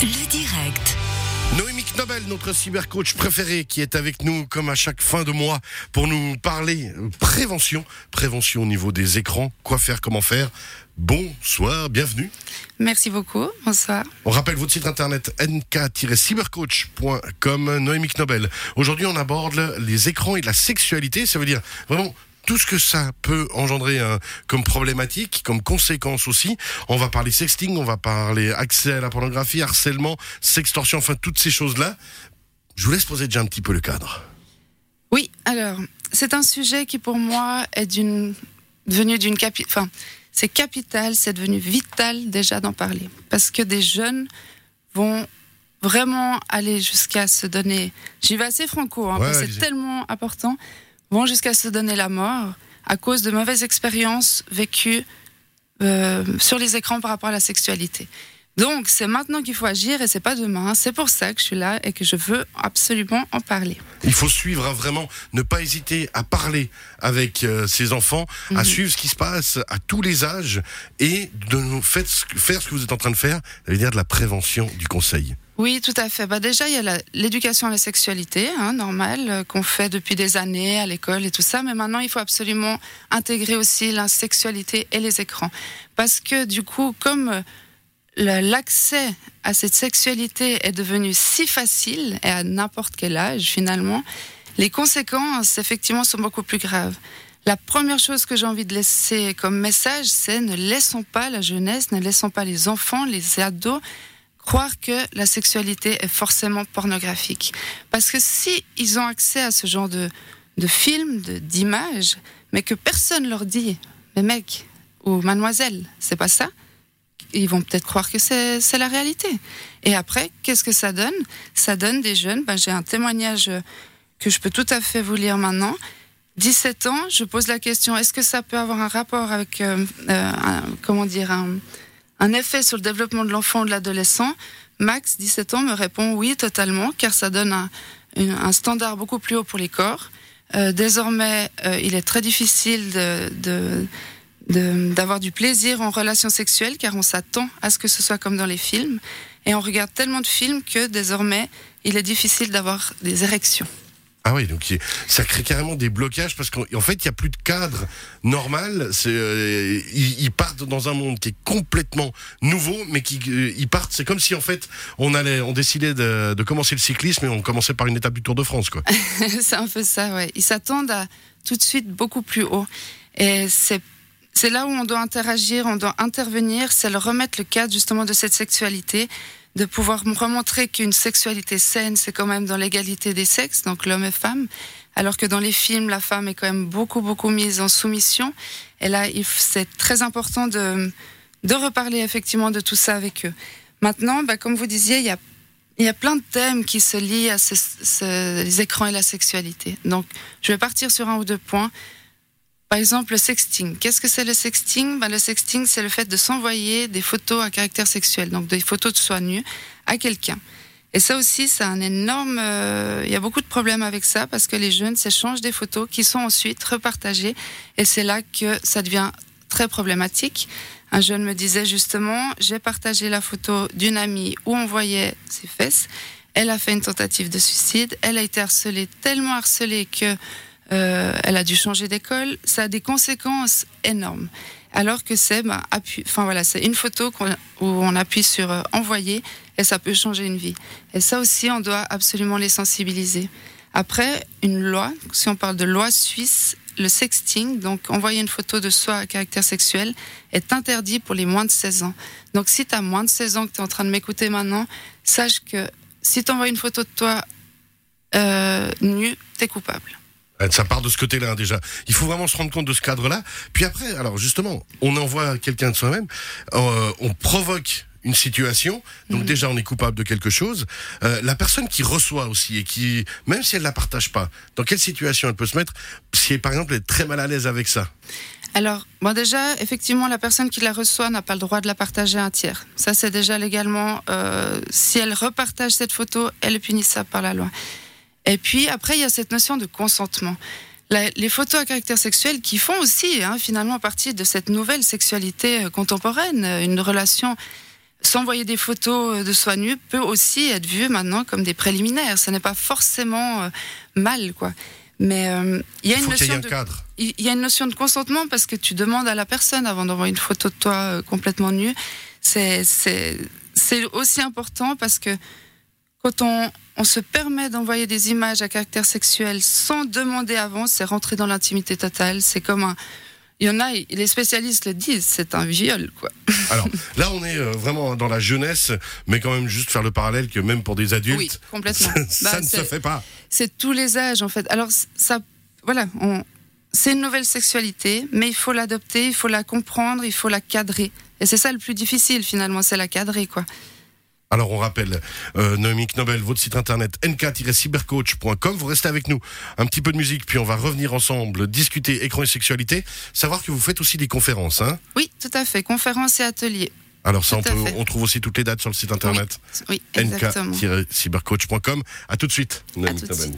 Le direct. Noémie Knobel, notre cybercoach préféré, qui est avec nous comme à chaque fin de mois pour nous parler euh, prévention, prévention au niveau des écrans, quoi faire, comment faire. Bonsoir, bienvenue. Merci beaucoup. Bonsoir. On rappelle votre site internet nk-cybercoach.com, Noémie Knobel. Aujourd'hui, on aborde les écrans et la sexualité. Ça veut dire vraiment tout ce que ça peut engendrer hein, comme problématique, comme conséquence aussi. On va parler sexting, on va parler accès à la pornographie, harcèlement, sextorsion, enfin toutes ces choses-là. Je vous laisse poser déjà un petit peu le cadre. Oui, alors, c'est un sujet qui pour moi est d'une devenu d'une capi... enfin, c'est capital, c'est devenu vital déjà d'en parler parce que des jeunes vont vraiment aller jusqu'à se donner. J'y vais assez franco, hein, Ouais, c'est tellement important. Vont jusqu'à se donner la mort à cause de mauvaises expériences vécues euh, sur les écrans par rapport à la sexualité. Donc, c'est maintenant qu'il faut agir et c'est pas demain. C'est pour ça que je suis là et que je veux absolument en parler. Il faut suivre hein, vraiment, ne pas hésiter à parler avec euh, ses enfants, à suivre ce qui se passe à tous les âges et de nous faire ce, que- vous êtes en train de faire, ça veut dire de la prévention, du conseil. Oui, tout à fait. Bah déjà, il y a l'éducation à la sexualité, hein, normale, euh, qu'on fait depuis des années à l'école et tout ça. Mais maintenant, il faut absolument intégrer aussi la sexualité et les écrans. Parce que du coup, comme euh, l'accès à cette sexualité est devenu si facile et à n'importe quel âge finalement, les conséquences effectivement sont beaucoup plus graves. La première chose que j'ai envie de laisser comme message, c'est ne laissons pas la jeunesse, ne laissons pas les enfants, les ados croire que la sexualité est forcément pornographique. Parce que si ils ont accès à ce genre de, de films, d'images, mais que personne leur dit, mais mec ou mademoiselle, c'est pas ça, ils vont peut-être croire que c'est la réalité. Et après, qu'est-ce que ça donne? Ça donne des jeunes, ben, j'ai un témoignage que je peux tout à fait vous lire maintenant. 17 ans, je pose la question, est-ce que ça peut avoir un rapport avec, euh, euh, un- comment dire, un, un effet sur le développement de l'enfant ou de l'adolescent Max, 17 ans, me répond oui, totalement, car ça donne un, un standard beaucoup plus haut pour les corps. Euh, désormais, euh, il est très difficile de, de- de- d'avoir du plaisir en relation sexuelle, car on s'attend à ce que ce soit comme dans les films. Et on regarde tellement de films que désormais, il est difficile d'avoir des érections. Ah oui, donc ça crée carrément des blocages parce qu'en en fait, il n'y a plus de cadre normal. Euh, ils, partent dans un monde qui est complètement nouveau, mais qui euh, ils partent. C'est comme si en fait on allait, on décidait de, commencer le cyclisme et on commençait par une étape du Tour de France, c'est un peu ça, ouais. Ils s'attendent à tout de suite beaucoup plus haut. Et c'est c'est là où on doit interagir, on doit intervenir, c'est le remettre le cadre justement de cette sexualité, de pouvoir remontrer qu'une sexualité saine, c'est quand même dans l'égalité des sexes, donc l'homme et femme, alors que dans les films, la femme est quand même beaucoup, beaucoup mise en soumission. Et là, c'est très important de, de reparler effectivement de tout ça avec eux. Maintenant, bah, comme vous disiez, il y a y a plein de thèmes qui se lient à ce- ce- les écrans et la sexualité. Donc, je vais partir sur un ou deux points. Par exemple, le sexting. Qu'est-ce que c'est le sexting? Ben, Le sexting, c'est le fait de s'envoyer des photos à caractère sexuel, donc des photos de soi nu à quelqu'un. Et ça aussi, c'est un énorme. euh, Il y a beaucoup de problèmes avec ça parce que les jeunes s'échangent des photos qui sont ensuite repartagées. Et c'est là que ça devient très problématique. Un jeune me disait justement J'ai partagé la photo d'une amie où on voyait ses fesses. Elle a fait une tentative de suicide. Elle a été harcelée, tellement harcelée que euh, elle a dû changer d'école. Ça a des conséquences énormes. Alors que c'est voilà, une photo où on appuie sur euh, envoyer et ça peut changer une vie. Et ça aussi, on doit absolument les sensibiliser. Après, une loi, si on parle de loi suisse, le sexting, donc envoyer une photo de soi à caractère sexuel, est interdit pour les moins de 16 ans. Donc si tu as moins de 16 ans que tu es en train de m'écouter maintenant, sache que si tu envoies une photo de toi euh, nu, tu es coupable. Euh, Ça part de ce côté-là hein, déjà. Il faut vraiment se rendre compte de ce cadre-là. Puis après, alors justement, on envoie quelqu'un de soi-même, euh, on provoque une situation, donc déjà on est coupable de quelque chose. Euh, la personne qui reçoit aussi et qui, même si elle la partage pas, dans quelle situation elle peut se mettre si par exemple elle est très mal à l'aise avec ça? Alors, bon déjà, effectivement, la personne qui la reçoit n'a pas le droit de la partager à un tiers. Ça, c'est déjà légalement, euh, si elle repartage cette photo, elle est punissable par la loi. Et puis, après, il y a cette notion de consentement. La- les photos à caractère sexuel qui font aussi, hein, finalement, partie de cette nouvelle sexualité euh, contemporaine, euh, une relation s'envoyer des photos de soi nu peut aussi être vu maintenant comme des préliminaires. Ce n'est pas forcément euh, mal, quoi. Mais euh, il y a une y notion de cadre. il y a une notion de consentement parce que tu demandes à la personne avant d'envoyer une photo de toi euh, complètement nue. C'est aussi important parce que quand on on se permet d'envoyer des images à caractère sexuel sans demander avant, c'est rentrer dans l'intimité totale. C'est comme un il y en a, les spécialistes le disent, c'est un viol, quoi. Alors là, on est euh, vraiment dans la jeunesse, mais quand même juste faire le parallèle que même pour des adultes, Oui, complètement. ça Bah, ne se fait pas. c'est tous les âges en fait. Alors ça, voilà, on, c'est une nouvelle sexualité, mais il faut l'adopter, il faut la comprendre, il faut la cadrer. Et c'est ça le plus difficile finalement, c'est la cadrer quoi. Alors on rappelle, euh, Noémie Knobel, votre site internet nk-cybercoach.com. Vous restez avec nous. Un petit peu de musique, puis on va revenir ensemble, discuter écran et sexualité. Savoir que vous faites aussi des conférences. Hein Oui, tout à fait. Conférences et ateliers. Alors ça, on, peut, on trouve aussi toutes les dates sur le site internet Oui, nk-cybercoach.com. À tout de suite, Noémie Knobel.